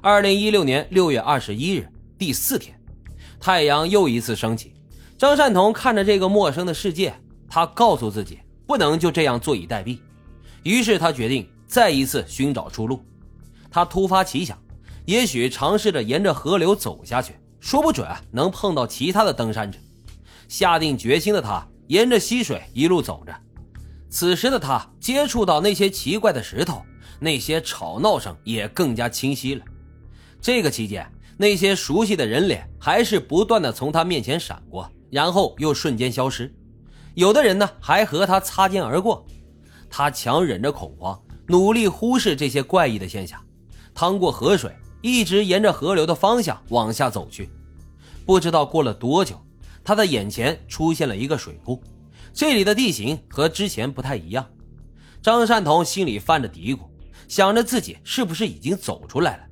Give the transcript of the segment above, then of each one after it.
二零一六年六月二十一日，第四天，太阳又一次升起。张善同看着这个陌生的世界，他告诉自己不能就这样坐以待毙。于是他决定再一次寻找出路。他突发奇想，也许尝试着沿着河流走下去，说不准能碰到其他的登山者。下定决心的他沿着溪水一路走着。此时的他接触到那些奇怪的石头，那些吵闹声也更加清晰了。这个期间，那些熟悉的人脸还是不断的从他面前闪过，然后又瞬间消失。有的人呢，还和他擦肩而过。他强忍着恐慌，努力忽视这些怪异的现象，趟过河水，一直沿着河流的方向往下走去。不知道过了多久，他的眼前出现了一个水库。这里的地形和之前不太一样，张善同心里犯着嘀咕，想着自己是不是已经走出来了。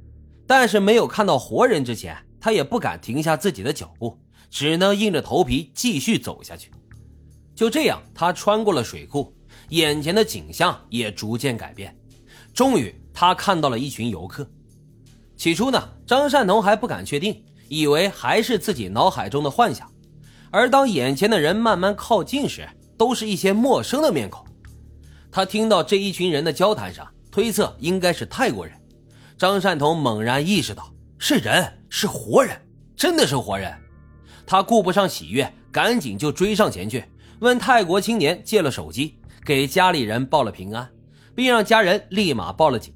但是没有看到活人之前，他也不敢停下自己的脚步，只能硬着头皮继续走下去。就这样，他穿过了水库，眼前的景象也逐渐改变。终于，他看到了一群游客。起初呢，张善同还不敢确定，以为还是自己脑海中的幻想。而当眼前的人慢慢靠近时，都是一些陌生的面孔。他听到这一群人的交谈声，推测应该是泰国人。张善同猛然意识到是人，是活人，真的是活人。他顾不上喜悦，赶紧就追上前去，问泰国青年借了手机，给家里人报了平安，并让家人立马报了警。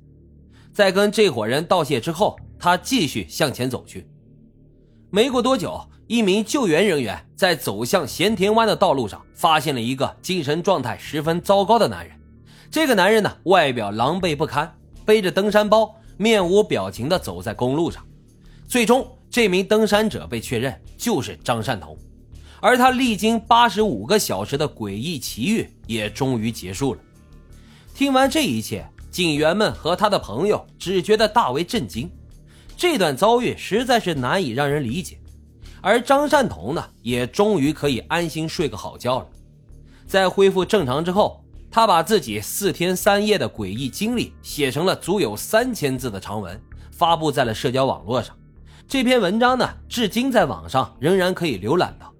在跟这伙人道谢之后，他继续向前走去。没过多久。一名救援人员在走向咸田湾的道路上，发现了一个精神状态十分糟糕的男人。这个男人呢，外表狼狈不堪，背着登山包，面无表情地走在公路上。最终，这名登山者被确认就是张善同，而他历经八十五个小时的诡异奇遇也终于结束了。听完这一切，警员们和他的朋友只觉得大为震惊。这段遭遇实在是难以让人理解。而张善同呢，也终于可以安心睡个好觉了。在恢复正常之后，他把自己四天三夜的诡异经历写成了足有三千字的长文，发布在了社交网络上。这篇文章呢，至今在网上仍然可以浏览到。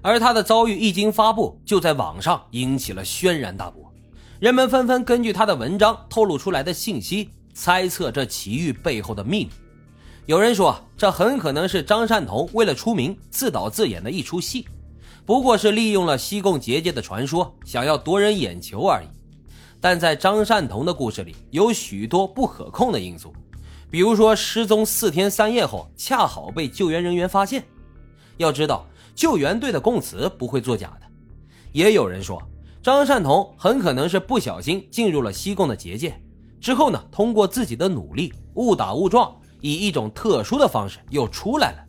而他的遭遇一经发布，就在网上引起了轩然大波，人们纷纷根据他的文章透露出来的信息，猜测这奇遇背后的秘密。有人说，这很可能是张善同为了出名自导自演的一出戏，不过是利用了西贡结界的传说，想要夺人眼球而已。但在张善同的故事里，有许多不可控的因素，比如说失踪四天三夜后，恰好被救援人员发现。要知道，救援队的供词不会作假的。也有人说，张善同很可能是不小心进入了西贡的结界，之后呢，通过自己的努力，误打误撞。以一种特殊的方式又出来了，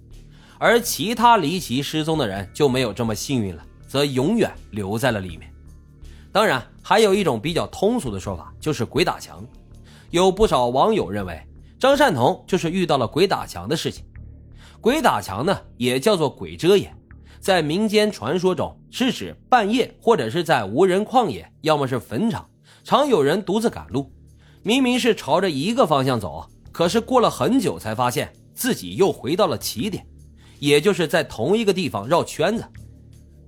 而其他离奇失踪的人就没有这么幸运了，则永远留在了里面。当然，还有一种比较通俗的说法，就是鬼打墙。有不少网友认为张善同就是遇到了鬼打墙的事情。鬼打墙呢，也叫做鬼遮眼，在民间传说中是指半夜或者是在无人旷野，要么是坟场，常有人独自赶路，明明是朝着一个方向走。可是过了很久，才发现自己又回到了起点，也就是在同一个地方绕圈子。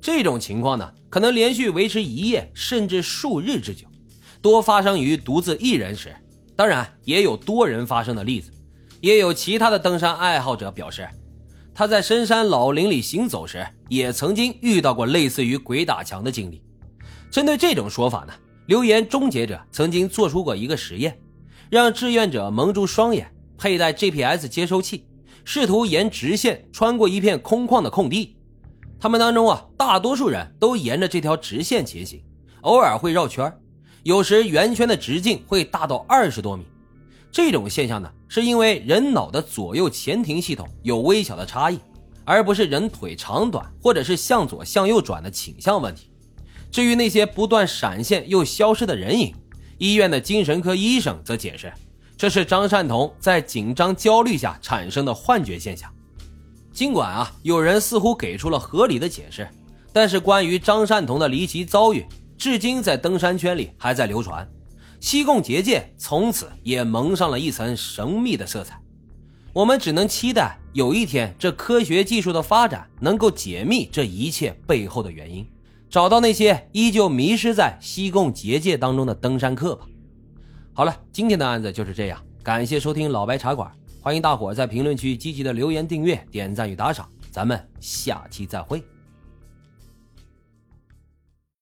这种情况呢，可能连续维持一夜甚至数日之久，多发生于独自一人时。当然，也有多人发生的例子。也有其他的登山爱好者表示，他在深山老林里行走时，也曾经遇到过类似于鬼打墙的经历。针对这种说法呢，留言终结者曾经做出过一个实验。让志愿者蒙住双眼，佩戴 GPS 接收器，试图沿直线穿过一片空旷的空地。他们当中啊，大多数人都沿着这条直线前行，偶尔会绕圈有时圆圈的直径会大到二十多米。这种现象呢，是因为人脑的左右前庭系统有微小的差异，而不是人腿长短或者是向左向右转的倾向问题。至于那些不断闪现又消失的人影，医院的精神科医生则解释，这是张善同在紧张焦虑下产生的幻觉现象。尽管啊，有人似乎给出了合理的解释，但是关于张善同的离奇遭遇，至今在登山圈里还在流传。西贡结界从此也蒙上了一层神秘的色彩。我们只能期待有一天，这科学技术的发展能够解密这一切背后的原因，找到那些依旧迷失在西贡结界当中的登山客吧。好了，今天的案子就是这样，感谢收听老白茶馆，欢迎大伙在评论区积极的留言、订阅、点赞与打赏，咱们下期再会。